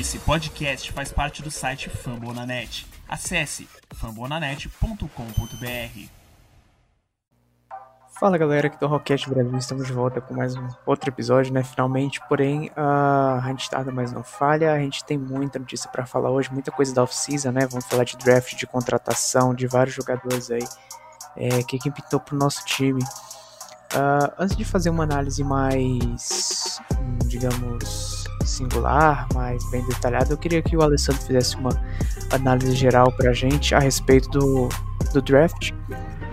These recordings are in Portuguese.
Esse podcast faz parte do site Fambonanet. Acesse fambonanet.com.br. Fala galera, aqui do Rocket Brasil, estamos de volta com mais um outro episódio, né? Finalmente, porém, a gente tarda, mas não falha. A gente tem muita notícia para falar hoje, muita coisa da off-season, né? Vamos falar de draft, de contratação, de vários jogadores aí é, que quem pintou pro nosso time. Uh, antes de fazer uma análise mais, digamos, singular, mais bem detalhada, eu queria que o Alessandro fizesse uma análise geral pra gente a respeito do, do draft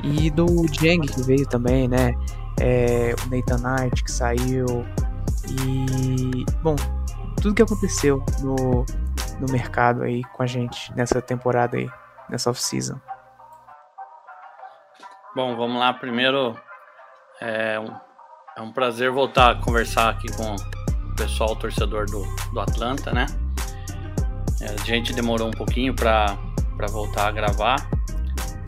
e do Jang que veio também, né? É, o Nathan Knight que saiu e bom, tudo que aconteceu no, no mercado aí com a gente nessa temporada aí, nessa off-season. Bom, vamos lá. Primeiro, é um, é um prazer voltar a conversar aqui com pessoal torcedor do, do Atlanta, né? É, a gente demorou um pouquinho para voltar a gravar,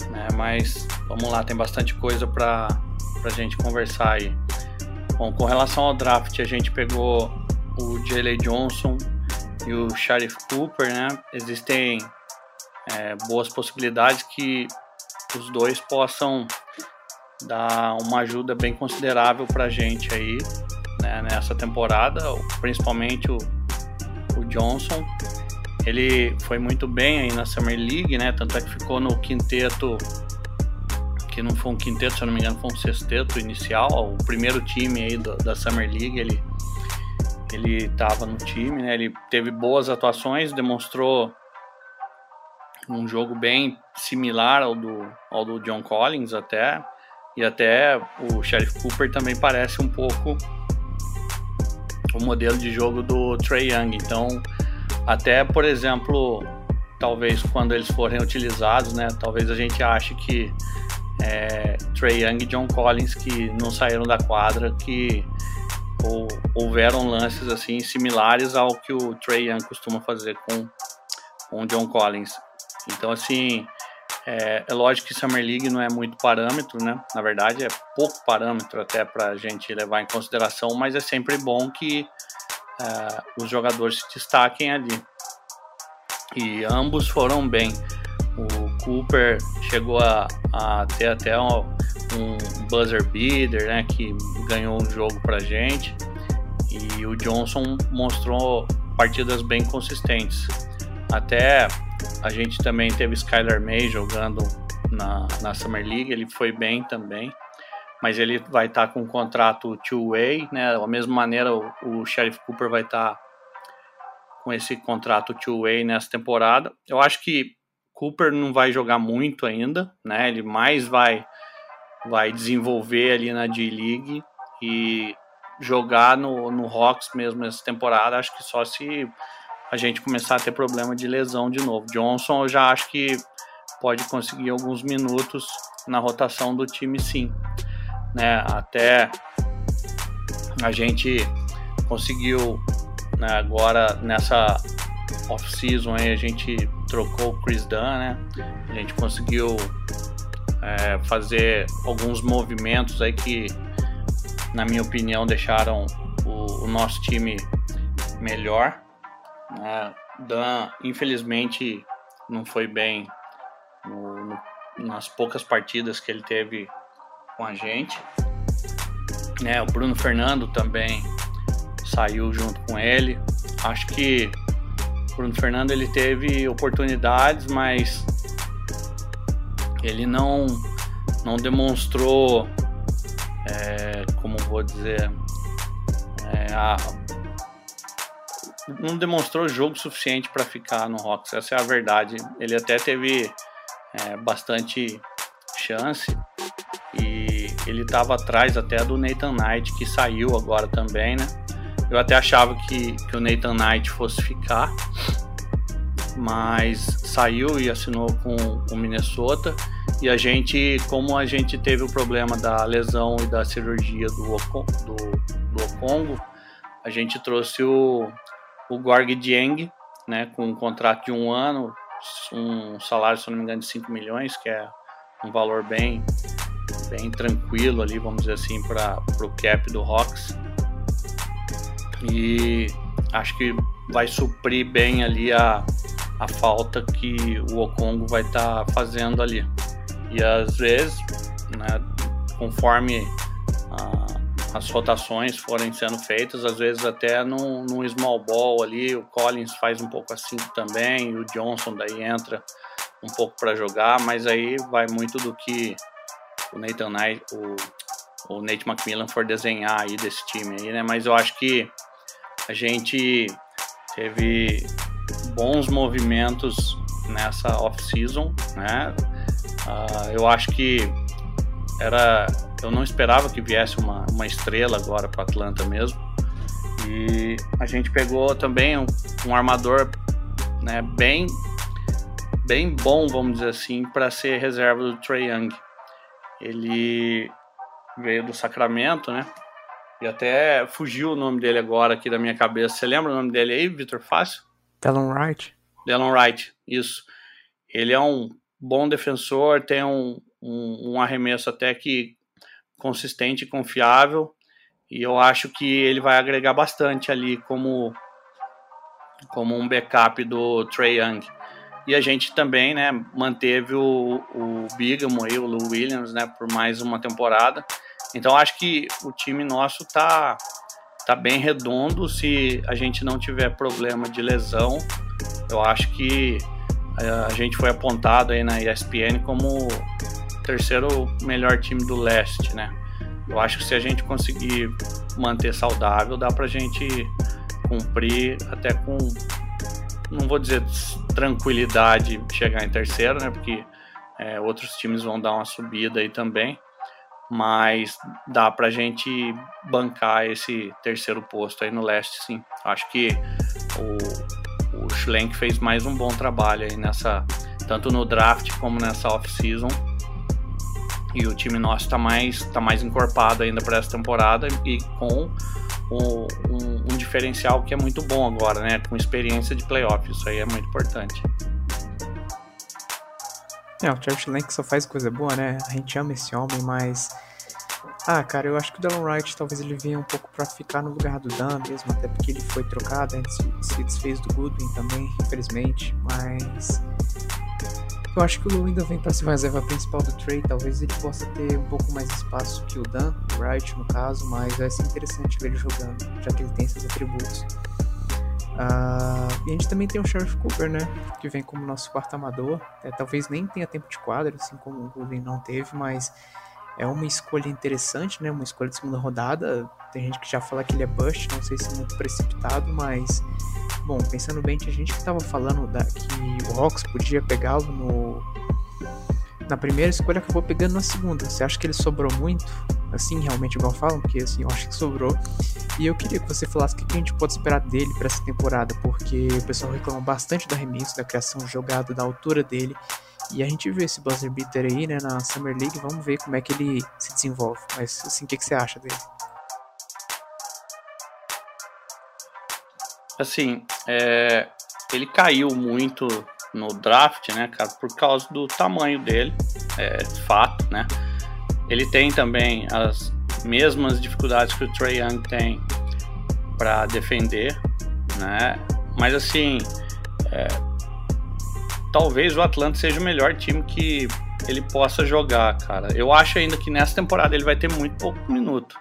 né? Mas vamos lá, tem bastante coisa para a gente conversar aí. Bom, com relação ao draft, a gente pegou o J.L. Johnson e o Sheriff Cooper, né? Existem é, boas possibilidades que os dois possam dar uma ajuda bem considerável para a gente aí né, nessa temporada, principalmente o, o Johnson. Ele foi muito bem aí na Summer League, né? Tanto é que ficou no quinteto, que não foi um quinteto, se eu não me engano, foi um sexteto inicial, o primeiro time aí do, da Summer League, ele ele estava no time, né? Ele teve boas atuações, demonstrou um jogo bem similar ao do, ao do John Collins até, e até o Sheriff Cooper também parece um pouco o modelo de jogo do Trey Young. Então, até por exemplo, talvez quando eles forem utilizados, né, talvez a gente ache que é, Trey Young e John Collins que não saíram da quadra, que ou, houveram lances assim similares ao que o Trey Young costuma fazer com, com o John Collins. Então, assim, é, é, lógico que Summer League não é muito parâmetro, né? Na verdade, é pouco parâmetro até para a gente levar em consideração, mas é sempre bom que é, os jogadores se destaquem ali. E ambos foram bem. O Cooper chegou a, a ter até um, um buzzer beater, né? Que ganhou um jogo para gente. E o Johnson mostrou partidas bem consistentes. Até a gente também teve Skylar May jogando na, na Summer League, ele foi bem também, mas ele vai estar tá com um contrato two-way, né? Da mesma maneira, o, o Sheriff Cooper vai estar tá com esse contrato two-way nessa temporada. Eu acho que Cooper não vai jogar muito ainda, né? Ele mais vai vai desenvolver ali na D-League e jogar no, no Hawks mesmo nessa temporada. Acho que só se a gente começar a ter problema de lesão de novo. Johnson eu já acho que pode conseguir alguns minutos na rotação do time sim. Né? Até a gente conseguiu né, agora nessa off-season a gente trocou o Chris Dunn, né? A gente conseguiu é, fazer alguns movimentos aí que, na minha opinião, deixaram o, o nosso time melhor. Né? Dan, infelizmente, não foi bem no, no, nas poucas partidas que ele teve com a gente. Né? O Bruno Fernando também saiu junto com ele. Acho que o Bruno Fernando ele teve oportunidades, mas ele não não demonstrou, é, como vou dizer, é, a, não demonstrou jogo suficiente para ficar no Hawks, essa é a verdade. Ele até teve é, bastante chance e ele estava atrás até do Nathan Knight, que saiu agora também, né? Eu até achava que, que o Nathan Knight fosse ficar, mas saiu e assinou com o Minnesota. E a gente, como a gente teve o problema da lesão e da cirurgia do, do, do a gente trouxe o, o Gorg Dieng, né, com um contrato de um ano, um salário, se não me engano, de 5 milhões, que é um valor bem, bem tranquilo ali, vamos dizer assim, para o cap do Hawks. E acho que vai suprir bem ali a, a falta que o Okongo vai estar tá fazendo ali. E às vezes, né, conforme a, as rotações forem sendo feitas, às vezes até num, num small ball ali, o Collins faz um pouco assim também, o Johnson daí entra um pouco para jogar, mas aí vai muito do que o Nathan Knight, o, o Nate McMillan for desenhar aí desse time aí, né? Mas eu acho que a gente teve bons movimentos nessa off-season, né? Uh, eu acho que era, eu não esperava que viesse uma, uma estrela agora para Atlanta mesmo. E a gente pegou também um, um armador, né? Bem, bem bom, vamos dizer assim, para ser reserva do Trey Young. Ele veio do Sacramento, né? E até fugiu o nome dele agora aqui da minha cabeça. Você lembra o nome dele aí, Vitor Fácil? Delon Wright. Delon Wright, isso. Ele é um bom defensor, tem um, um, um arremesso até que consistente e confiável. E eu acho que ele vai agregar bastante ali como, como um backup do Trey Young. E a gente também, né, manteve o, o Bigamo aí, o Lou Williams, né, por mais uma temporada. Então acho que o time nosso tá, tá bem redondo. Se a gente não tiver problema de lesão, eu acho que a, eh, a gente foi apontado aí na ESPN como terceiro melhor time do leste, né? Eu acho que se a gente conseguir manter saudável, dá pra gente cumprir até com não vou dizer tranquilidade chegar em terceiro, né? Porque é, outros times vão dar uma subida aí também, mas dá para a gente bancar esse terceiro posto aí no leste, sim. Acho que o, o Schlenk fez mais um bom trabalho aí nessa, tanto no draft como nessa off-season. E o time nosso está mais, tá mais encorpado ainda para essa temporada e com um, um, um, diferencial que é muito bom agora, né? Com experiência de playoff, isso aí é muito importante. É, o Charles Lang só faz coisa boa, né? A gente ama esse homem, mas. Ah, cara, eu acho que o Delon Wright talvez ele venha um pouco pra ficar no lugar do Dan mesmo, até porque ele foi trocado, a gente se desfez do Goodwin também, infelizmente, mas eu acho que o Lu ainda vem para ser uma reserva principal do Trey. Talvez ele possa ter um pouco mais espaço que o Dan, o Wright no caso, mas vai ser interessante ver ele jogando, já que ele tem esses atributos. Uh, e a gente também tem o Sheriff Cooper, né? Que vem como nosso quarto amador. É, talvez nem tenha tempo de quadra, assim como o Golden não teve, mas é uma escolha interessante, né? Uma escolha de segunda rodada. Tem gente que já fala que ele é bust, não sei se é muito precipitado, mas bom, pensando bem, tinha gente que tava falando da, que o Hawks podia pegá-lo no na primeira escolha, acabou pegando na segunda. Você acha que ele sobrou muito? Assim, realmente, igual falam? Porque assim, eu acho que sobrou. E eu queria que você falasse o que a gente pode esperar dele para essa temporada, porque o pessoal reclama bastante do arremesso, da criação jogada, da altura dele. E a gente viu esse buzzer beater aí, né, na Summer League. Vamos ver como é que ele se desenvolve. Mas, assim, o que, que você acha dele? Assim, é, ele caiu muito no draft, né, cara, por causa do tamanho dele, é fato, né. Ele tem também as mesmas dificuldades que o Trey Young tem para defender, né. Mas assim, é, talvez o Atlanta seja o melhor time que ele possa jogar, cara. Eu acho ainda que nessa temporada ele vai ter muito pouco minuto,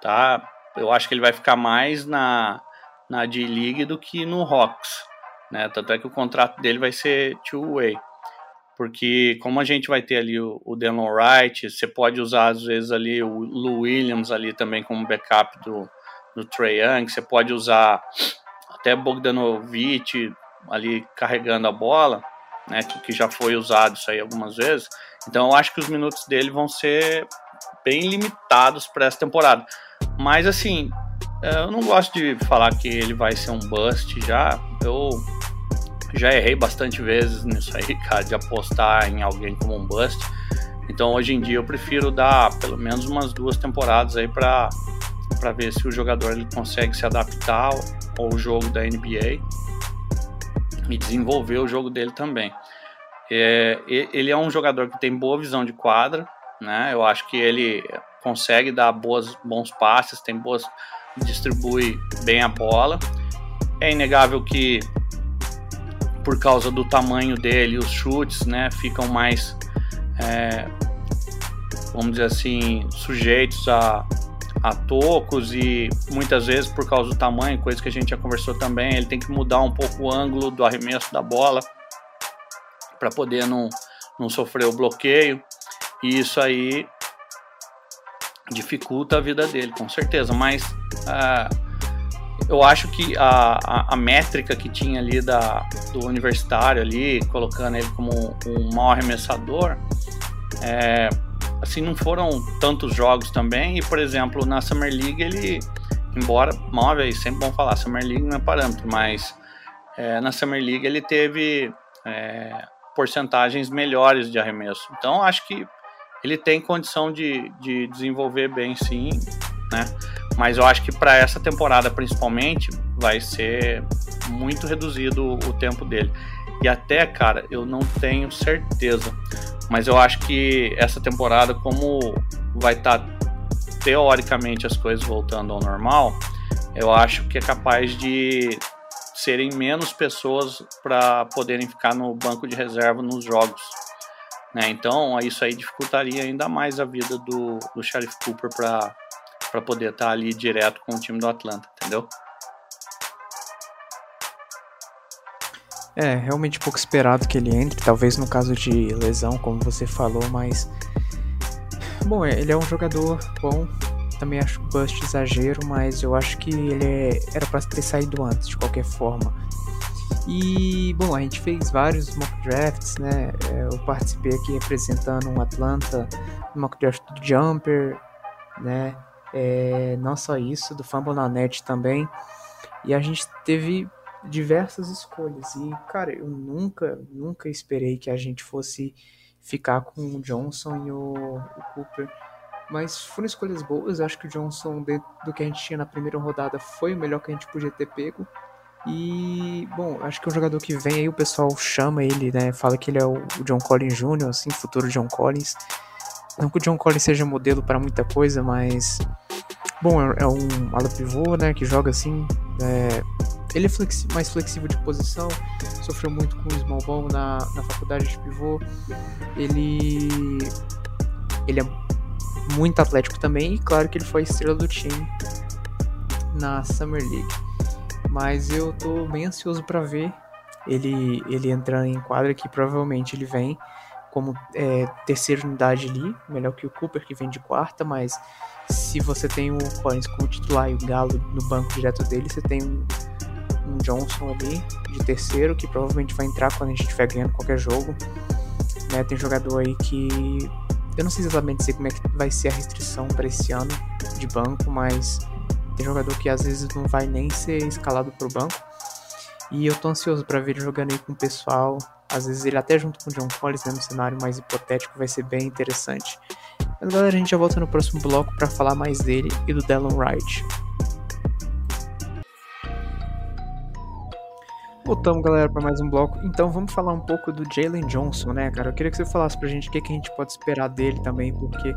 tá? Eu acho que ele vai ficar mais na na D-League do que no Hawks, né? Tanto é que o contrato dele vai ser two-way. Porque como a gente vai ter ali o, o Delon Wright, você pode usar às vezes ali o Lou Williams ali também como backup do, do Trey Young, você pode usar até Bogdanovic ali carregando a bola, né, que, que já foi usado isso aí algumas vezes. Então eu acho que os minutos dele vão ser bem limitados para essa temporada. Mas assim, é, eu não gosto de falar que ele vai ser um bust já. Eu já errei bastante vezes nisso aí, cara, de apostar em alguém como um bust. Então hoje em dia eu prefiro dar pelo menos umas duas temporadas aí para para ver se o jogador ele consegue se adaptar ao jogo da NBA e desenvolver o jogo dele também. É, ele é um jogador que tem boa visão de quadra, né? Eu acho que ele consegue dar boas, bons passes, tem boas distribui bem a bola. É inegável que por causa do tamanho dele, os chutes, né, ficam mais, é, vamos dizer assim, sujeitos a, a tocos e muitas vezes por causa do tamanho, coisa que a gente já conversou também, ele tem que mudar um pouco o ângulo do arremesso da bola para poder não, não sofrer o bloqueio. E isso aí dificulta a vida dele, com certeza. Mas uh, eu acho que a, a, a, métrica que tinha ali da, do universitário ali, colocando ele como um mau arremessador, é, assim, não foram tantos jogos também. E, por exemplo, na Summer League ele, embora, móvel, sempre bom falar, Summer League não é parâmetro, mas é, na Summer League ele teve é, porcentagens melhores de arremesso. Então, acho que ele tem condição de, de desenvolver bem, sim, né? Mas eu acho que para essa temporada, principalmente, vai ser muito reduzido o tempo dele. E até, cara, eu não tenho certeza. Mas eu acho que essa temporada, como vai estar tá, teoricamente as coisas voltando ao normal, eu acho que é capaz de serem menos pessoas para poderem ficar no banco de reserva nos jogos. Né? Então, isso aí dificultaria ainda mais a vida do, do Sheriff Cooper para para poder estar tá ali direto com o time do Atlanta, entendeu? É, realmente pouco esperado que ele entre, talvez no caso de lesão, como você falou, mas. Bom, é, ele é um jogador bom, também acho bust exagero, mas eu acho que ele é... era para ter saído antes, de qualquer forma. E, bom, a gente fez vários mock drafts, né? É, eu participei aqui representando um Atlanta, mock draft do Jumper, né? É, não só isso, do Fumble na Net também. E a gente teve diversas escolhas. E, cara, eu nunca, nunca esperei que a gente fosse ficar com o Johnson e o, o Cooper. Mas foram escolhas boas. Acho que o Johnson, do que a gente tinha na primeira rodada, foi o melhor que a gente podia ter pego. E, bom, acho que é um jogador que vem aí, o pessoal chama ele, né? Fala que ele é o John Collins Jr., assim, futuro John Collins. Não que o John Collins seja modelo para muita coisa, mas Bom, é, é um ala pivô, né, que joga assim. É, ele é flexi mais flexível de posição, sofreu muito com o small ball na, na faculdade de pivô. Ele, ele é muito atlético também, e claro que ele foi a estrela do time na Summer League. Mas eu tô bem ansioso para ver ele, ele entrando em quadra, que provavelmente ele vem como é, terceira unidade ali, melhor que o Cooper, que vem de quarta, mas se você tem o Collins como titular e o Galo no banco direto dele, você tem um, um Johnson ali de terceiro, que provavelmente vai entrar quando a gente estiver ganhando qualquer jogo. Né, tem jogador aí que. Eu não sei exatamente como é que vai ser a restrição para esse ano de banco, mas tem jogador que às vezes não vai nem ser escalado pro banco. E eu tô ansioso para ver ele jogando aí com o pessoal. Às vezes ele até junto com o John Collins, né, no cenário mais hipotético, vai ser bem interessante. Mas galera, a gente já volta no próximo bloco para falar mais dele e do Delon Wright. Voltamos, galera, para mais um bloco. Então vamos falar um pouco do Jalen Johnson, né, cara? Eu queria que você falasse pra gente o que, que a gente pode esperar dele também, porque,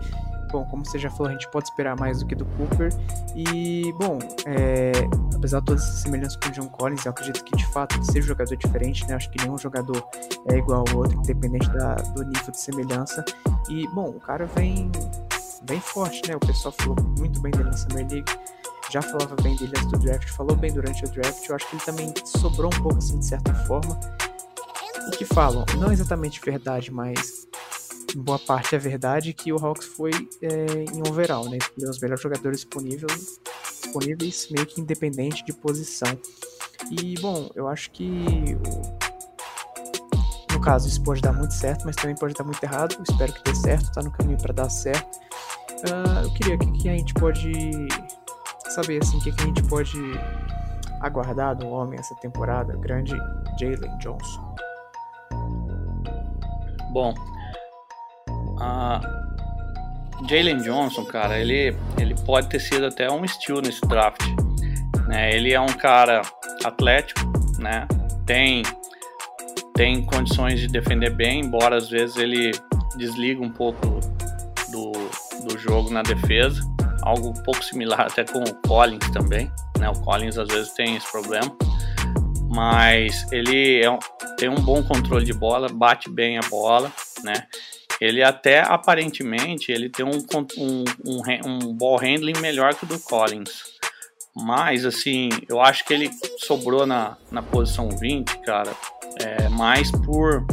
bom, como você já falou, a gente pode esperar mais do que do Cooper. E, bom, é, apesar de todas essas semelhanças com o John Collins, eu acredito que de fato seja um jogador diferente, né? Acho que nenhum jogador é igual ao outro, independente da, do nível de semelhança. E, bom, o cara vem bem forte, né? O pessoal falou muito bem dele na Summer League. Já falava bem dele antes do draft, falou bem durante o draft. Eu acho que ele também sobrou um pouco assim, de certa forma. O que falam, não exatamente verdade, mas boa parte é verdade que o Hawks foi é, em overall, né? Escolheu os melhores jogadores disponíveis, disponíveis, meio que independente de posição. E, bom, eu acho que no caso, isso pode dar muito certo, mas também pode dar muito errado. Eu espero que dê certo, tá no caminho para dar certo. Uh, eu queria que, que a gente pode saber assim, o que, que a gente pode aguardar do homem essa temporada, grande Jalen Johnson. Bom, uh, Jalen Johnson, cara, ele, ele pode ter sido até um steal nesse draft. Né? Ele é um cara atlético, né? Tem tem condições de defender bem, embora às vezes ele desliga um pouco do, do jogo na defesa. Algo um pouco similar até com o Collins também. Né? O Collins às vezes tem esse problema. mas ele é um, tem um bom controle de bola, bate bem a bola, né? Ele até aparentemente ele tem um, um, um, um ball handling melhor que o do Collins. Mas assim, eu acho que ele sobrou na, na posição 20, cara, é, mais por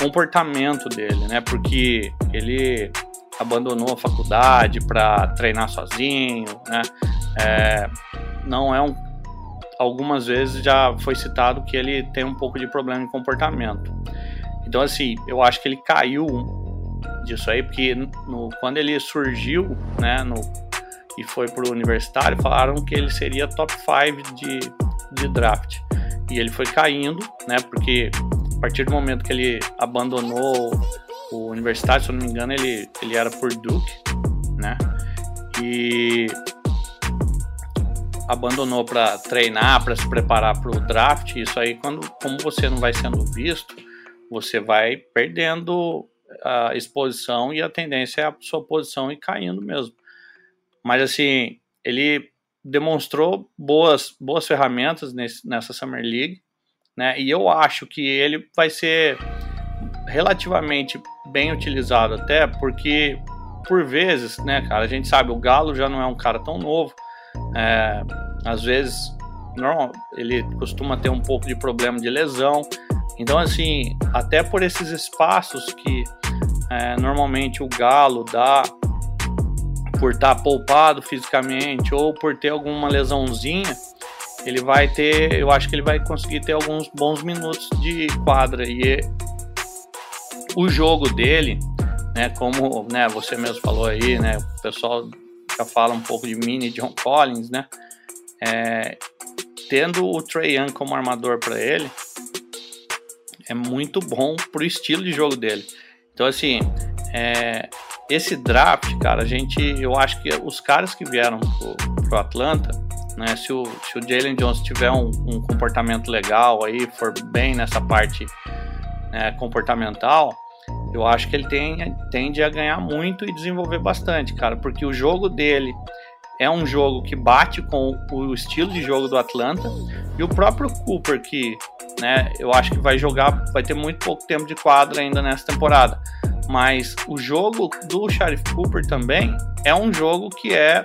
comportamento dele, né? Porque ele abandonou a faculdade para treinar sozinho, né? É, não é um. Algumas vezes já foi citado que ele tem um pouco de problema de comportamento. Então, assim, eu acho que ele caiu disso aí, porque no, quando ele surgiu, né, no, e foi pro universitário, falaram que ele seria top 5 de, de draft. E ele foi caindo, né, porque a partir do momento que ele abandonou o universitário, se eu não me engano, ele, ele era por Duke, né, e abandonou para treinar, para se preparar para o draft. Isso aí, quando, como você não vai sendo visto, você vai perdendo a exposição e a tendência é a sua posição ir caindo mesmo. Mas assim, ele demonstrou boas, boas ferramentas nesse, nessa Summer League, né? E eu acho que ele vai ser relativamente bem utilizado até porque por vezes, né, cara, a gente sabe o Galo já não é um cara tão novo, é, às vezes não, ele costuma ter um pouco de problema de lesão. Então, assim, até por esses espaços que é, normalmente o Galo dá por estar tá poupado fisicamente ou por ter alguma lesãozinha, ele vai ter, eu acho que ele vai conseguir ter alguns bons minutos de quadra e o jogo dele, né, como, né, você mesmo falou aí, né, o pessoal já fala um pouco de mini John Collins, né? É, tendo o Trey Young como armador para ele, é muito bom pro estilo de jogo dele. Então, assim, é, esse draft, cara, a gente, eu acho que os caras que vieram pro, pro Atlanta, né, se o, se o Jalen Jones tiver um, um, comportamento legal aí, for bem nessa parte né, comportamental, eu acho que ele tem, tende a ganhar muito e desenvolver bastante, cara, porque o jogo dele é um jogo que bate com o estilo de jogo do Atlanta e o próprio Cooper que, né, eu acho que vai jogar, vai ter muito pouco tempo de quadra ainda nessa temporada. Mas o jogo do Sheriff Cooper também é um jogo que é,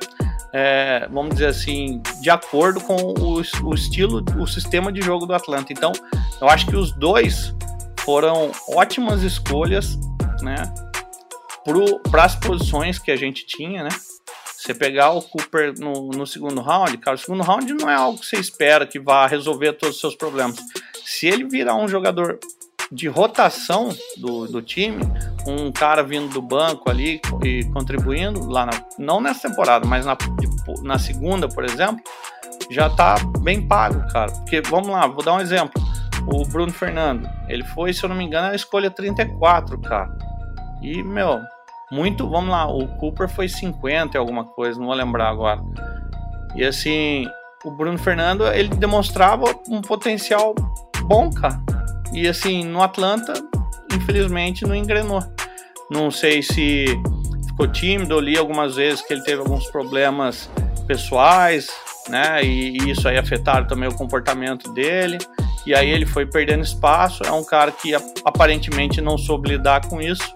é vamos dizer assim, de acordo com o, o estilo, o sistema de jogo do Atlanta. Então, eu acho que os dois foram ótimas escolhas, né, para as posições que a gente tinha, né? Você pegar o Cooper no, no, segundo round, cara, o segundo round não é algo que você espera que vá resolver todos os seus problemas. Se ele virar um jogador de rotação do, do time, um cara vindo do banco ali e contribuindo lá, na, não nessa temporada, mas na, na segunda, por exemplo, já tá bem pago, cara. Porque, vamos lá, vou dar um exemplo o Bruno Fernando. Ele foi, se eu não me engano, a escolha 34, cara. E, meu, muito, vamos lá, o Cooper foi 50 alguma coisa, não vou lembrar agora. E assim, o Bruno Fernando, ele demonstrava um potencial bom, cara. E assim, no Atlanta, infelizmente, não engrenou. Não sei se ficou tímido, eu li algumas vezes que ele teve alguns problemas pessoais, né? E, e isso aí afetaram também o comportamento dele e aí ele foi perdendo espaço. É um cara que aparentemente não soube lidar com isso,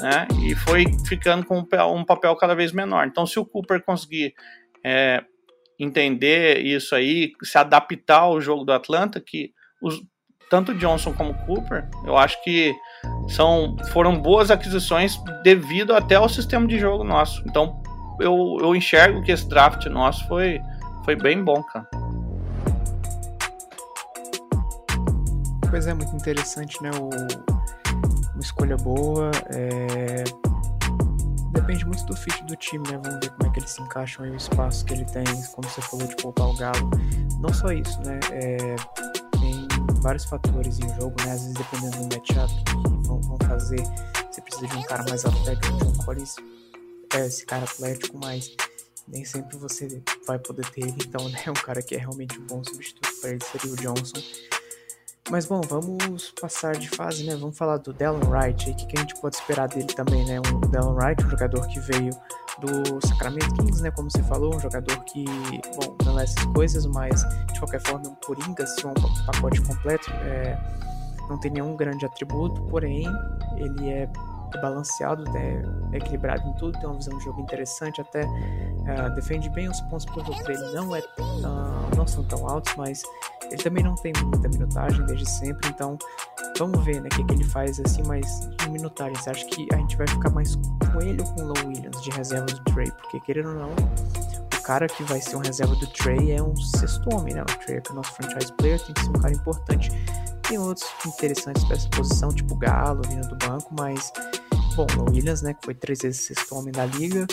né? E foi ficando com um papel cada vez menor. Então, se o Cooper conseguir é, entender isso aí, se adaptar ao jogo do Atlanta, que os, tanto Johnson como Cooper, eu acho que são, foram boas aquisições devido até ao sistema de jogo nosso. Então, eu, eu enxergo que esse draft nosso foi, foi bem bom, cara. Pois é, muito interessante, né? O, uma escolha boa. É... Depende muito do fit do time, né? Vamos ver como é que eles se encaixam aí, o espaço que ele tem, como você falou, de poupar o Galo. Não só isso, né? É... Tem vários fatores em jogo, né? Às vezes, dependendo do matchup que vão, vão fazer, você precisa de um cara mais atlético, um Collins, é esse cara atlético, mas nem sempre você vai poder ter ele. Então, né? Um cara que é realmente um bom substituto para ele seria o Johnson. Mas bom, vamos passar de fase, né? Vamos falar do Dallin Wright. O que, que a gente pode esperar dele também, né? Um Dallin Wright, um jogador que veio do Sacramento Kings, né? Como você falou, um jogador que, bom, não é essas coisas, mas de qualquer forma, é um Coringa, é um pacote completo. É, não tem nenhum grande atributo, porém, ele é balanceado, né, é equilibrado em tudo, tem uma visão de jogo interessante, até uh, defende bem os pontos por jogo dele, não, é, uh, não são tão altos, mas ele também não tem muita minutagem desde sempre, então vamos ver né, o que, que ele faz assim, mas de minutagem. Você acha que a gente vai ficar mais com ele ou com o Low Williams de reserva do Trey? Porque querendo ou não, o cara que vai ser um reserva do Trey é um sexto homem, né? O Trey é, é o nosso franchise player, tem que ser um cara importante. Tem outros interessantes para essa posição, tipo Galo vindo do banco, mas bom, o Williams, né, que foi três vezes sexto homem da liga.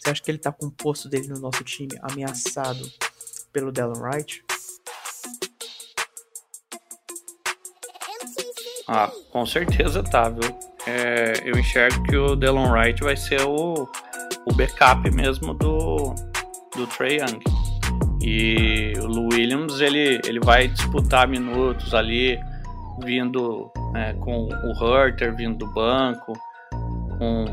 Você acha que ele tá com o posto dele no nosso time ameaçado pelo Dallin Wright? Ah, com certeza tá, viu? É, eu enxergo que o Delon Wright vai ser o, o backup mesmo do, do Trey Young. E o Lou Williams ele, ele vai disputar minutos ali, vindo é, com o Hurter vindo do banco, com,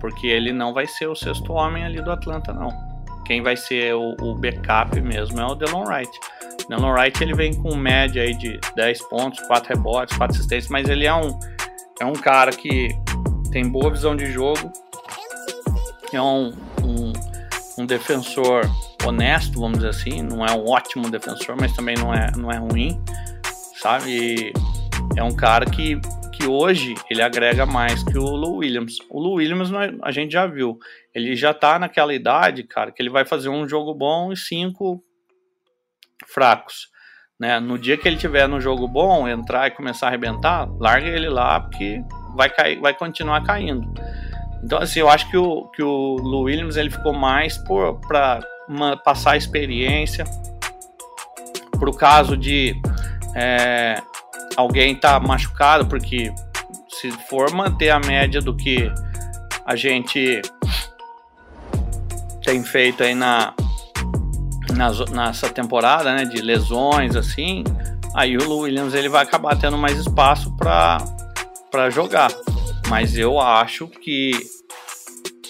porque ele não vai ser o sexto homem ali do Atlanta, não. Quem vai ser o, o backup mesmo é o Delon Wright. Delon Wright ele vem com média aí de 10 pontos, 4 rebotes, 4 assistências, mas ele é um, é um cara que tem boa visão de jogo, é um, um, um defensor honesto, vamos dizer assim, não é um ótimo defensor, mas também não é, não é ruim, sabe? E é um cara que, que hoje ele agrega mais que o Lou Williams. O Lou Williams a gente já viu, ele já tá naquela idade, cara, que ele vai fazer um jogo bom e cinco fracos. Né? No dia que ele tiver no jogo bom, entrar e começar a arrebentar, larga ele lá porque vai cair, vai continuar caindo. Então assim, eu acho que o que o Lou Williams ele ficou mais por para passar experiência para o caso de é, alguém tá machucado, porque se for manter a média do que a gente tem feito aí na nessa temporada, né, de lesões assim, aí o Williams ele vai acabar tendo mais espaço para jogar. Mas eu acho que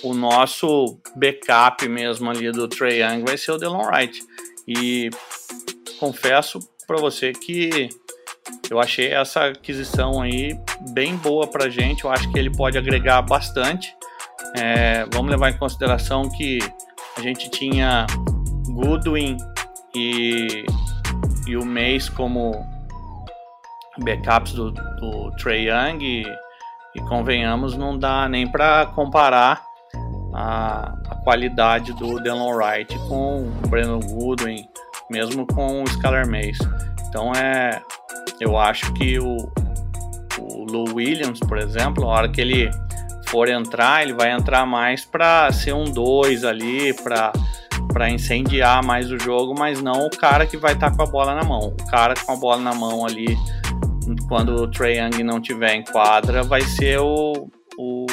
o nosso backup mesmo ali do Trey Young vai ser o Delon Wright. E confesso para você que eu achei essa aquisição aí bem boa para gente. Eu acho que ele pode agregar bastante. É, vamos levar em consideração que a gente tinha Goodwin e, e o Mace como backups do, do Trey Young e, e, convenhamos não dá nem para comparar a, a, qualidade do Delon Wright com o Brandon Goodwin, mesmo com o Skylar Mace. Então é, eu acho que o, o Lou Williams, por exemplo, a hora que ele for entrar, ele vai entrar mais para ser um 2 ali, para para incendiar mais o jogo, mas não o cara que vai estar tá com a bola na mão. O cara com a bola na mão ali, quando o Trae Young não tiver em quadra, vai ser o, o,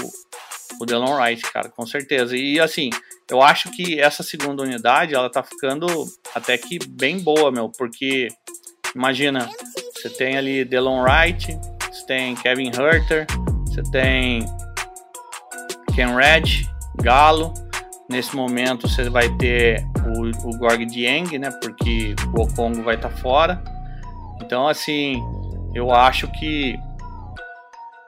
o Delon Wright, cara, com certeza. E assim, eu acho que essa segunda unidade, ela tá ficando até que bem boa, meu, porque imagina, você tem ali Delon Wright, você tem Kevin Herter, você tem Ken Red, Galo, Nesse momento você vai ter o, o Gorg Dieng, né? Porque o Okongo vai estar tá fora. Então, assim, eu acho que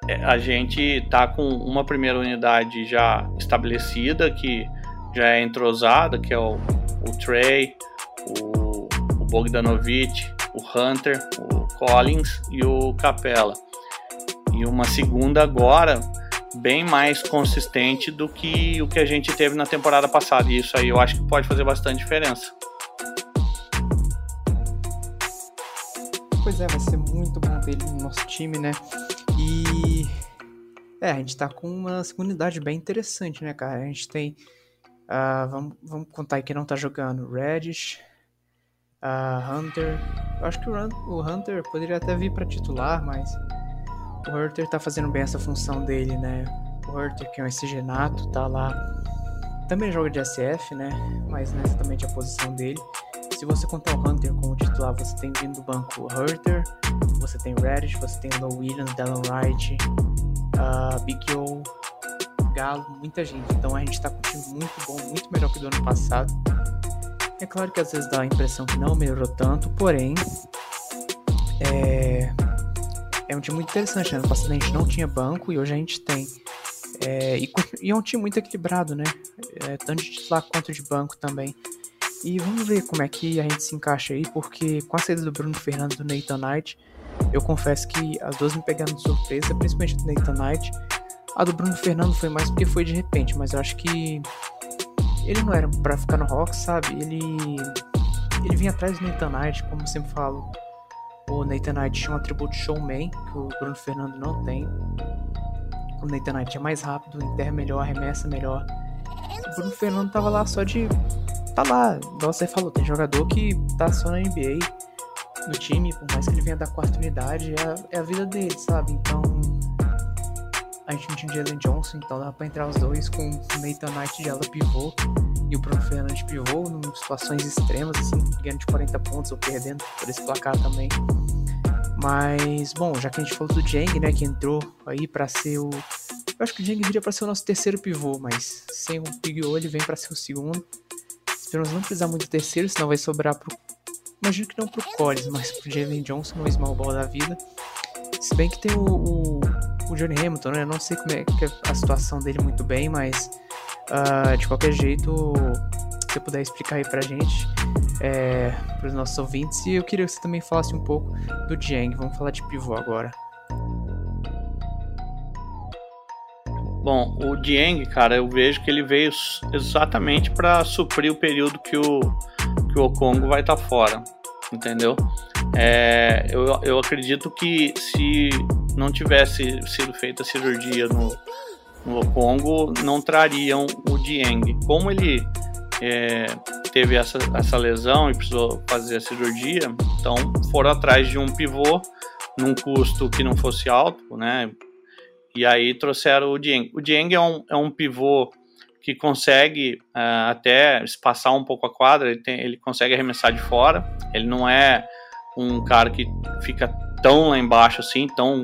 é, a gente tá com uma primeira unidade já estabelecida, que já é entrosada, que é o, o Trey, o, o o Hunter, o Collins e o Capella. E uma segunda agora bem mais consistente do que o que a gente teve na temporada passada. E isso aí eu acho que pode fazer bastante diferença. Pois é, vai ser muito bom ter ele no nosso time, né? E. É, a gente tá com uma segunda unidade bem interessante, né, cara? A gente tem. Uh, vamos, vamos contar aí quem não tá jogando: Reddish, uh, Hunter. Eu acho que o, Hunter poderia até vir para titular, mas o Hurter tá fazendo bem essa função dele, né? O Hurter, que é um SG nato, tá lá. Também joga de SF, né? Mas não é exatamente a posição dele. Se você contar o Hunter como titular, você tem vindo do banco o Hurter, você tem Reddish, você tem Low Williams, Dallon Wright, uh, Big O, Galo, muita gente. Então a gente tá com um time muito bom, muito melhor que do ano passado. É claro que às vezes dá a impressão que não melhorou tanto, porém é, é um time muito interessante. Né? No passado a gente não tinha banco e hoje a gente tem. É, e, e, é um time muito equilibrado, né? É, tanto de titular quanto de banco também. E vamos ver como é que a gente se encaixa aí, porque com a saída do Bruno Fernandes e do Nathan Knight, eu confesso que as duas me pegaram de surpresa, principalmente do Nathan Knight. A do Bruno Fernando foi mais porque foi de repente, mas eu acho que ele não era para ficar no rock, sabe? Ele ele vinha atrás do Nathan Knight, como eu sempre falo. O Nathan Knight tinha um atributo showman que o Bruno Fernando não tem. O Nathan Knight é mais rápido, enterra melhor, arremessa melhor. O Bruno Fernando tava lá só de. Tá lá, igual você falou, tem jogador que tá só na NBA no time, por mais que ele venha da quarta unidade, é a, é a vida dele, sabe? Então a gente não tinha Jalen Johnson, então dá pra entrar os dois com o Nathan Knight de ala pivô e o Bruno Fernandes pivô, em situações extremas, assim, ganhando de 40 pontos ou perdendo por esse placar também. Mas, bom, já que a gente falou do Jeng, né, que entrou aí para ser o. Eu acho que o Jeng viria para ser o nosso terceiro pivô, mas sem o Pigou ele vem para ser o segundo. Esperamos não precisar muito do terceiro, senão vai sobrar pro. Imagino que não pro Collins, mas pro Jalen Johnson, no small ball da vida. Se bem que tem o, o o Johnny Hamilton, né? Não sei como é que é a situação dele muito bem, mas uh, de qualquer jeito, se você puder explicar aí pra gente, é, para os nossos ouvintes, e eu queria que você também falasse um pouco do Dieng. Vamos falar de pivô agora. Bom, o Dieng, cara, eu vejo que ele veio exatamente para suprir o período que o, que o Okongo vai estar tá fora, entendeu? É, eu, eu acredito que se não tivesse sido feita a cirurgia no, no Congo, não trariam o Dieng. Como ele é, teve essa, essa lesão e precisou fazer a cirurgia, então foram atrás de um pivô num custo que não fosse alto, né? E aí trouxeram o Dieng. O Dieng é um, é um pivô que consegue uh, até espaçar um pouco a quadra, ele, tem, ele consegue arremessar de fora, ele não é um cara que fica tão lá embaixo assim, tão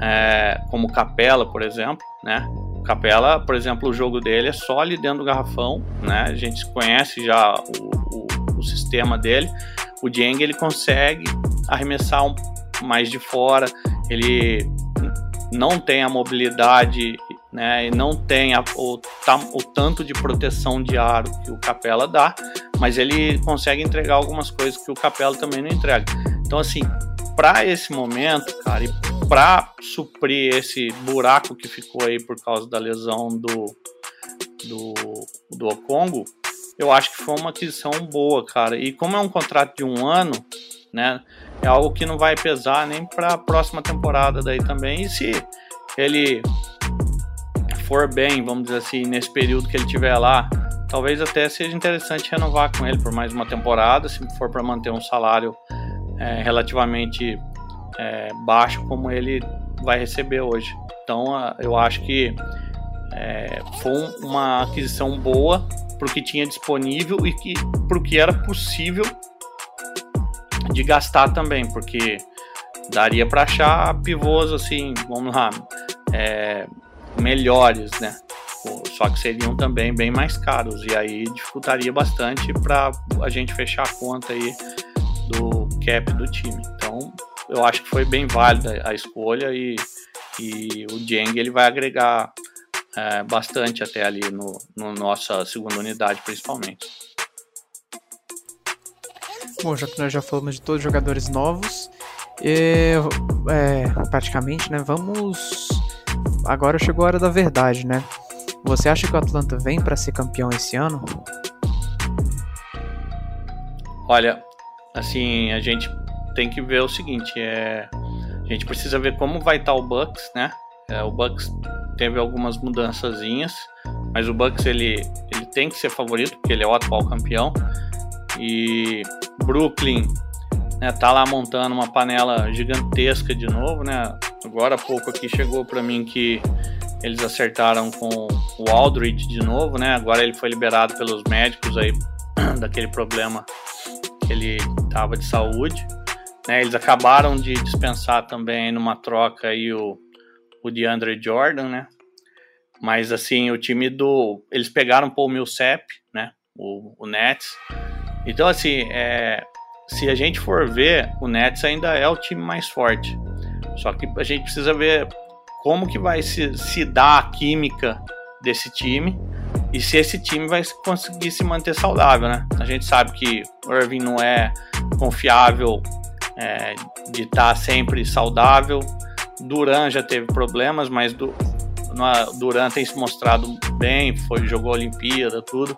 é, como Capela, por exemplo, né? Capela, por exemplo, o jogo dele é só ali dentro do garrafão, né? A gente conhece já o, o, o sistema dele. O Dieng ele consegue arremessar um, mais de fora, ele não tem a mobilidade, né? E não tem a, o, o tanto de proteção de aro que o Capela dá, mas ele consegue entregar algumas coisas que o Capela também não entrega. Então, assim, para esse momento, cara, e para suprir esse buraco que ficou aí por causa da lesão do do, do Okongo, eu acho que foi uma aquisição boa, cara. E como é um contrato de um ano, né, é algo que não vai pesar nem para a próxima temporada daí também. E se ele for bem, vamos dizer assim, nesse período que ele tiver lá, talvez até seja interessante renovar com ele por mais uma temporada, se for para manter um salário é, relativamente é, baixo como ele vai receber hoje. Então eu acho que é, foi uma aquisição boa para o que tinha disponível e que para o que era possível de gastar também, porque daria para achar pivôs assim, vamos lá, é, melhores, né? Só que seriam também bem mais caros e aí dificultaria bastante para a gente fechar a conta aí do cap do time. Então, eu acho que foi bem válida a escolha e, e o Jeng ele vai agregar é, bastante até ali no, no nossa segunda unidade, principalmente. Bom, já que nós já falamos de todos os jogadores novos, é, praticamente, né? Vamos. Agora chegou a hora da verdade, né? Você acha que o Atlanta vem para ser campeão esse ano? Olha, assim, a gente tem que ver o seguinte, é, a gente precisa ver como vai estar tá o Bucks, né? É, o Bucks teve algumas mudançazinhas, mas o Bucks ele, ele tem que ser favorito porque ele é o atual campeão e Brooklyn né, tá lá montando uma panela gigantesca de novo, né? Agora há pouco aqui chegou para mim que eles acertaram com o Aldridge de novo, né? Agora ele foi liberado pelos médicos aí daquele problema que ele tava de saúde. Né, eles acabaram de dispensar também numa troca aí o, o DeAndre Jordan, né? Mas assim, o time do. Eles pegaram o Paul Millsap, né? O, o Nets. Então, assim, é, se a gente for ver, o Nets ainda é o time mais forte. Só que a gente precisa ver como que vai se, se dar a química desse time e se esse time vai conseguir se manter saudável, né? A gente sabe que Irving não é confiável é, de estar tá sempre saudável. Duran já teve problemas, mas do, Duran tem se mostrado bem, foi jogou a Olimpíada, tudo.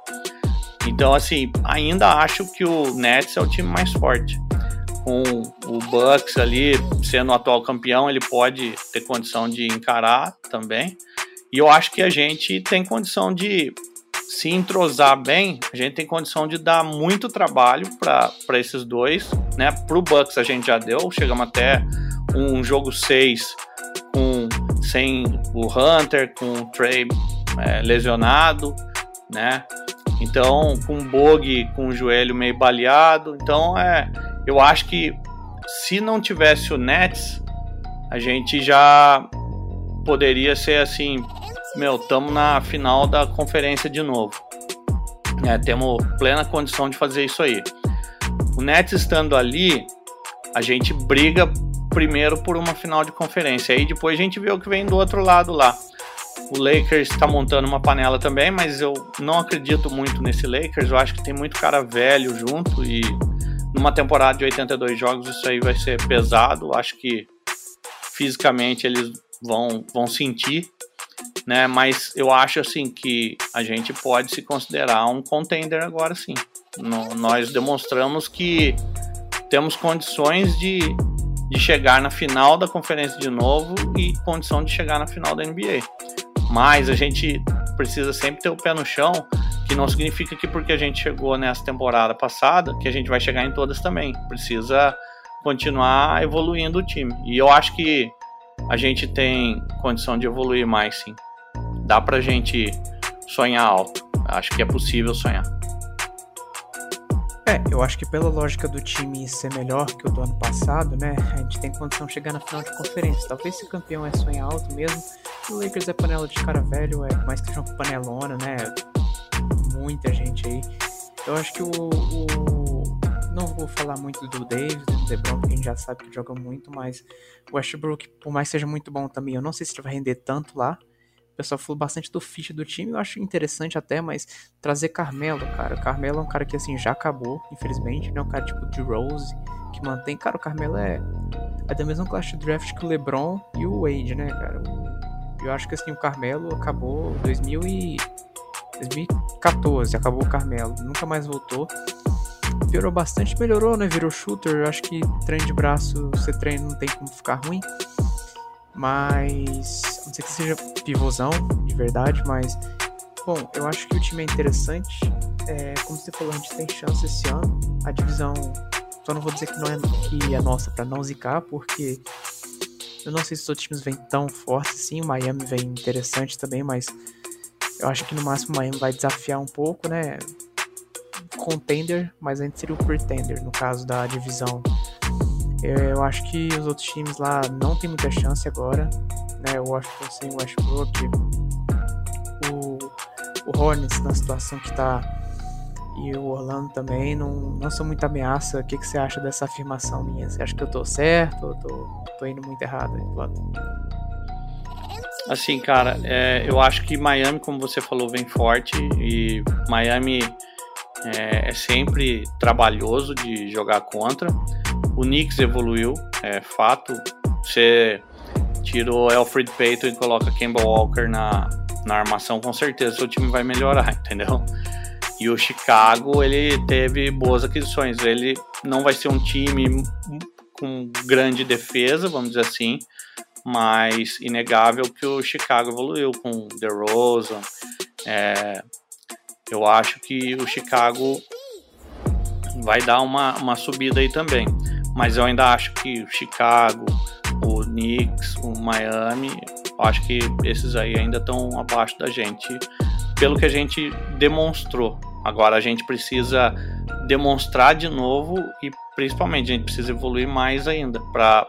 Então, assim, ainda acho que o Nets é o time mais forte. Com o Bucks ali sendo o atual campeão, ele pode ter condição de encarar também. E eu acho que a gente tem condição de se entrosar bem, a gente tem condição de dar muito trabalho para esses dois, né? Pro Bucks a gente já deu, chegamos até um jogo 6 com sem o Hunter, com o Trey é, lesionado, né? Então, com o Bog com o joelho meio baleado. Então, é, eu acho que se não tivesse o Nets, a gente já poderia ser assim, meu, estamos na final da conferência de novo. É, temos plena condição de fazer isso aí. O Nets estando ali, a gente briga primeiro por uma final de conferência. Aí depois a gente vê o que vem do outro lado lá. O Lakers está montando uma panela também, mas eu não acredito muito nesse Lakers. Eu acho que tem muito cara velho junto e numa temporada de 82 jogos isso aí vai ser pesado. Acho que fisicamente eles vão, vão sentir, né? Mas eu acho assim que a gente pode se considerar um contender agora sim. No, nós demonstramos que temos condições de, de chegar na final da conferência de novo e condição de chegar na final da NBA. Mas a gente precisa sempre ter o pé no chão, que não significa que porque a gente chegou nessa temporada passada, que a gente vai chegar em todas também. Precisa continuar evoluindo o time. E eu acho que a gente tem condição de evoluir mais, sim. Dá pra gente sonhar alto. Acho que é possível sonhar. É, eu acho que pela lógica do time ser melhor que o do ano passado, né? A gente tem condição de chegar na final de conferência. Talvez se o campeão é sonhar alto mesmo. O Lakers é panela de cara velho, é mais que uma panelona, né? Muita gente aí. Eu acho que o, o não vou falar muito do Davis, do LeBron, porque a gente já sabe que joga muito, mas o Westbrook, por mais que seja muito bom também, eu não sei se ele vai render tanto lá. O pessoal falou bastante do fit do time, eu acho interessante até, mas trazer Carmelo, cara. Carmelo é um cara que assim já acabou, infelizmente, não é um cara tipo de Rose que mantém. Cara, o Carmelo é, é da mesma classe de draft que o LeBron e o Wade, né, cara? Eu acho que assim o Carmelo acabou 2000 e 2014, acabou o Carmelo, nunca mais voltou. Piorou bastante, melhorou, né? Virou shooter. Eu acho que treino de braço, você treina, não tem como ficar ruim. Mas. Não sei que seja pivôzão, de verdade, mas. Bom, eu acho que o time é interessante. É, como você falou, a gente tem chance esse ano. A divisão. Só não vou dizer que não é, que é nossa para não zicar, porque. Eu não sei se os outros times vêm tão fortes assim. O Miami vem interessante também, mas. Eu acho que no máximo o Miami vai desafiar um pouco, né? Contender, mas a gente seria o pretender, no caso da divisão eu acho que os outros times lá não tem muita chance agora. Né? O Washington sem o Westbrook, o, o Hornets na situação que está e o Orlando também não, não são muita ameaça. O que, que você acha dessa afirmação minha? Você acha que eu tô certo ou tô, tô indo muito errado, Plato? Assim, cara, é, eu acho que Miami, como você falou, vem forte e Miami é, é sempre trabalhoso de jogar contra. O Knicks evoluiu, é fato. Você tirou Alfred Payton e coloca Kemba Walker na, na armação, com certeza seu time vai melhorar, entendeu? E o Chicago, ele teve boas aquisições. Ele não vai ser um time com grande defesa, vamos dizer assim, mas inegável que o Chicago evoluiu com DeRozan. É, eu acho que o Chicago vai dar uma, uma subida aí também mas eu ainda acho que o Chicago, o Knicks, o Miami, eu acho que esses aí ainda estão abaixo da gente, pelo que a gente demonstrou. Agora a gente precisa demonstrar de novo e principalmente a gente precisa evoluir mais ainda para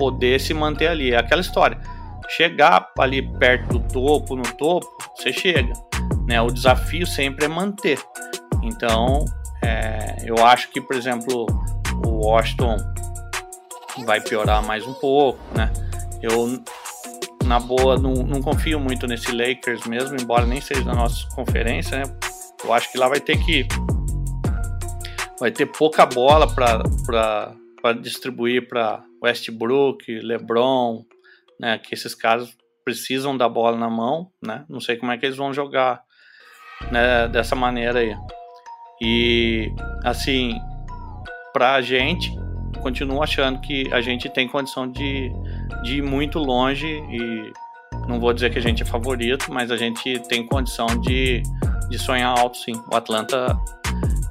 poder se manter ali. É aquela história. Chegar ali perto do topo, no topo, você chega. Né? O desafio sempre é manter. Então, é, eu acho que, por exemplo, o Washington vai piorar mais um pouco, né? Eu, na boa, não, não confio muito nesse Lakers mesmo, embora nem seja na nossa conferência, né? Eu acho que lá vai ter que vai ter pouca bola para distribuir para Westbrook, LeBron, né? Que esses caras precisam da bola na mão, né? Não sei como é que eles vão jogar né, dessa maneira aí. E assim, para a gente, continuo achando que a gente tem condição de, de ir muito longe e não vou dizer que a gente é favorito, mas a gente tem condição de, de sonhar alto sim. O Atlanta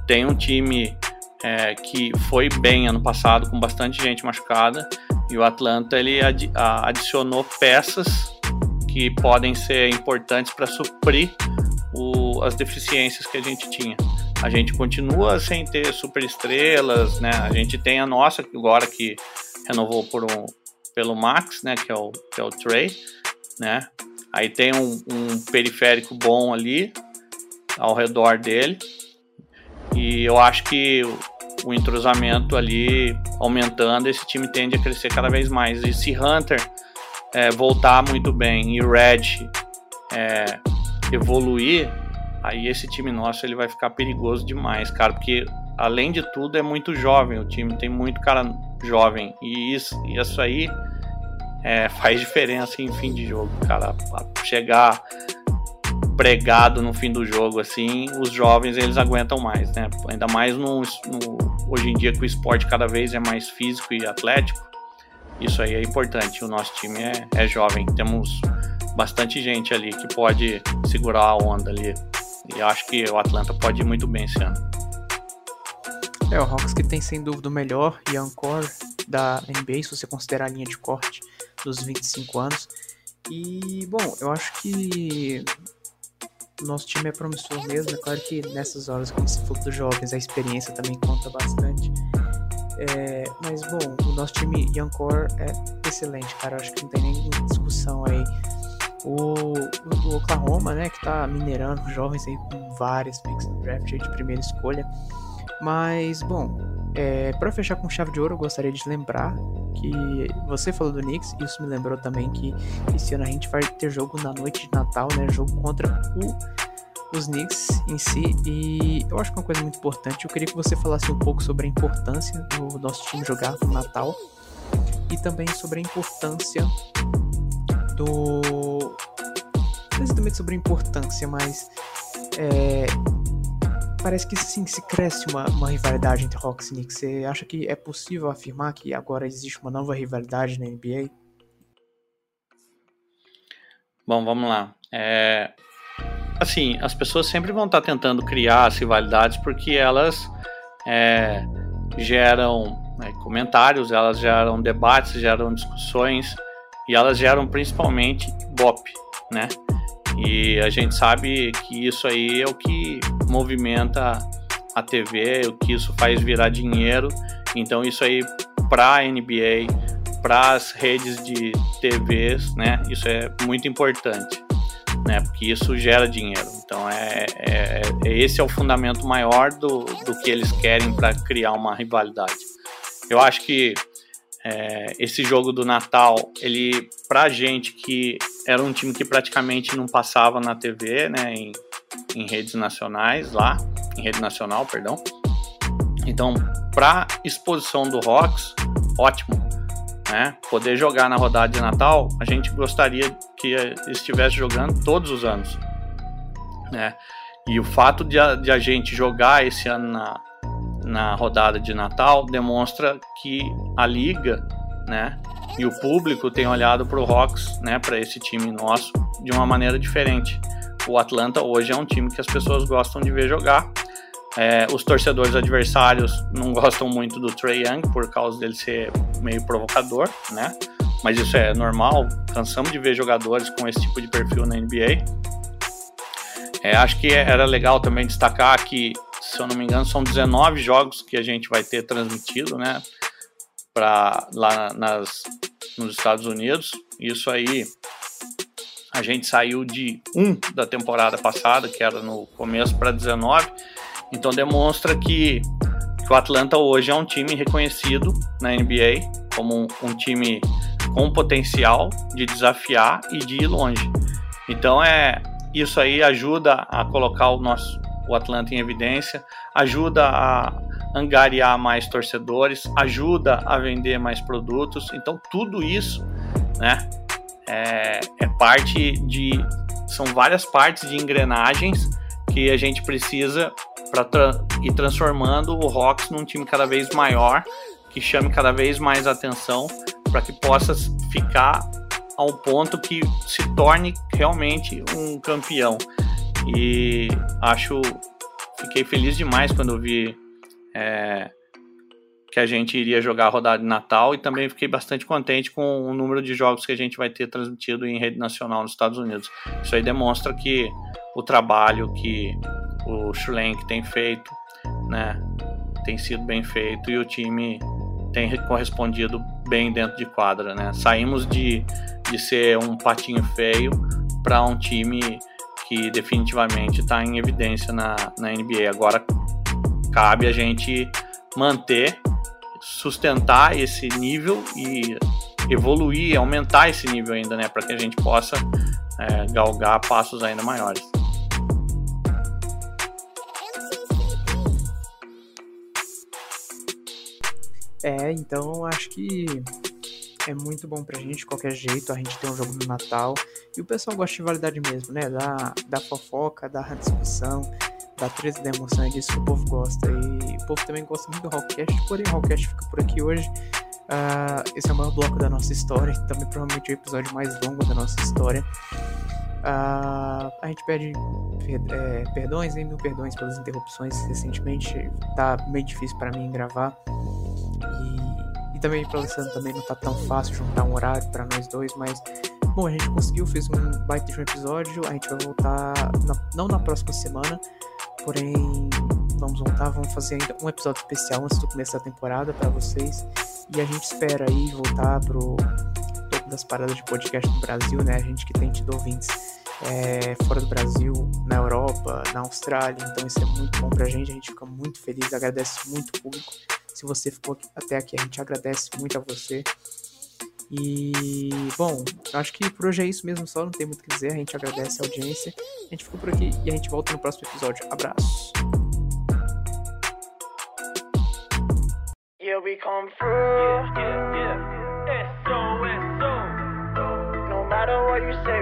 tem um time é, que foi bem ano passado, com bastante gente machucada, e o Atlanta ele adi adicionou peças que podem ser importantes para suprir o, as deficiências que a gente tinha. A gente continua sem ter super estrelas, né? A gente tem a nossa agora que renovou por um, pelo Max, né? Que é o, que é o Trey, né? Aí tem um, um periférico bom ali ao redor dele. E eu acho que o entrosamento ali aumentando, esse time tende a crescer cada vez mais. E se Hunter é, voltar muito bem e Red é, evoluir, aí esse time nosso ele vai ficar perigoso demais, cara, porque além de tudo é muito jovem o time, tem muito cara jovem e isso, isso aí é, faz diferença em fim de jogo, cara. Chegar pregado no fim do jogo, assim, os jovens eles aguentam mais, né? Ainda mais no, no, hoje em dia que o esporte cada vez é mais físico e atlético. Isso aí é importante. O nosso time é, é jovem, temos bastante gente ali que pode segurar a onda ali. E acho que o Atlanta pode ir muito bem esse ano. É, o Hawks que tem sem dúvida o melhor young core da NBA, se você considerar a linha de corte dos 25 anos. E, bom, eu acho que nosso time é promissor mesmo. É claro que nessas horas, como se for dos jovens, a experiência também conta bastante. É, mas, bom, o nosso time Young Core é excelente, cara. Acho que não tem nem discussão aí. O, o, Oklahoma, né, que tá minerando jovens aí com várias picks no draft de primeira escolha. Mas, bom, é, para fechar com chave de ouro, eu gostaria de lembrar que você falou do Knicks, isso me lembrou também que esse ano a gente vai ter jogo na noite de Natal, né? Jogo contra o, os Knicks em si. E eu acho que é uma coisa muito importante. Eu queria que você falasse um pouco sobre a importância do nosso time jogar no Natal e também sobre a importância do. Não exatamente sobre a importância, mas. É, parece que sim, se cresce uma, uma rivalidade entre Hawks e Knicks. Você acha que é possível afirmar que agora existe uma nova rivalidade na NBA? Bom, vamos lá. É, assim, as pessoas sempre vão estar tentando criar as rivalidades porque elas é, geram né, comentários, elas geram debates, geram discussões e elas geram principalmente BOP, né? E a gente sabe que isso aí é o que movimenta a TV, o que isso faz virar dinheiro. Então isso aí para a NBA, para as redes de TVs, né? Isso é muito importante, né? Porque isso gera dinheiro. Então é, é, é esse é o fundamento maior do, do que eles querem para criar uma rivalidade. Eu acho que é, esse jogo do Natal, ele, pra gente que era um time que praticamente não passava na TV, né, em, em redes nacionais lá, em rede nacional, perdão. Então, pra exposição do Rocks, ótimo, né? Poder jogar na rodada de Natal, a gente gostaria que estivesse jogando todos os anos, né? E o fato de a, de a gente jogar esse ano na, na rodada de Natal demonstra que a liga, né, e o público tem olhado para o Hawks, né, para esse time nosso de uma maneira diferente. O Atlanta hoje é um time que as pessoas gostam de ver jogar. É, os torcedores adversários não gostam muito do Trey Young por causa dele ser meio provocador, né? Mas isso é normal. Cansamos de ver jogadores com esse tipo de perfil na NBA. É, acho que era legal também destacar que se eu não me engano, são 19 jogos que a gente vai ter transmitido, né? Para lá nas, nos Estados Unidos. Isso aí, a gente saiu de um da temporada passada, que era no começo, para 19. Então demonstra que, que o Atlanta hoje é um time reconhecido na NBA como um, um time com potencial de desafiar e de ir longe. Então é isso aí ajuda a colocar o nosso o Atlanta em evidência, ajuda a angariar mais torcedores, ajuda a vender mais produtos. Então tudo isso, né, é, é parte de são várias partes de engrenagens que a gente precisa para tra ir transformando o Rocks num time cada vez maior, que chame cada vez mais atenção, para que possa ficar ao ponto que se torne realmente um campeão. E acho, fiquei feliz demais quando eu vi é, que a gente iria jogar a rodada de Natal e também fiquei bastante contente com o número de jogos que a gente vai ter transmitido em rede nacional nos Estados Unidos. Isso aí demonstra que o trabalho que o Schlenk tem feito, né, tem sido bem feito e o time tem correspondido bem dentro de quadra, né? Saímos de, de ser um patinho feio para um time que definitivamente está em evidência na, na NBA. Agora cabe a gente manter, sustentar esse nível e evoluir, aumentar esse nível ainda, né? Para que a gente possa é, galgar passos ainda maiores. É, então acho que é muito bom pra gente, de qualquer jeito, a gente tem um jogo no Natal. E o pessoal gosta de validade mesmo, né? Da, da fofoca, da discussão, da treta da emoção, é disso que o povo gosta. E o povo também gosta muito do Rockcast, porém o Rockcast fica por aqui hoje. Uh, esse é o maior bloco da nossa história, também provavelmente o episódio mais longo da nossa história. Uh, a gente pede é, perdões, hein, mil perdões pelas interrupções recentemente. Tá meio difícil para mim gravar. E, e também pra Alessandro também não tá tão fácil juntar um horário para nós dois, mas bom, a gente conseguiu, fez um baita de um episódio. A gente vai voltar, na, não na próxima semana, porém vamos voltar, vamos fazer ainda um episódio especial antes do começo da temporada para vocês. E a gente espera aí voltar pro topo das paradas de podcast no Brasil, né? A gente que tem tido ouvintes é, fora do Brasil, na Europa, na Austrália, então isso é muito bom pra gente, a gente fica muito feliz, agradece muito o público se você ficou até aqui, a gente agradece muito a você. E, bom, acho que por hoje é isso mesmo só, não tem muito o que dizer. A gente agradece a audiência. A gente ficou por aqui e a gente volta no próximo episódio. Abraço. Yeah, we come through. Yeah, yeah, yeah. S-O, S-O. No matter what you say.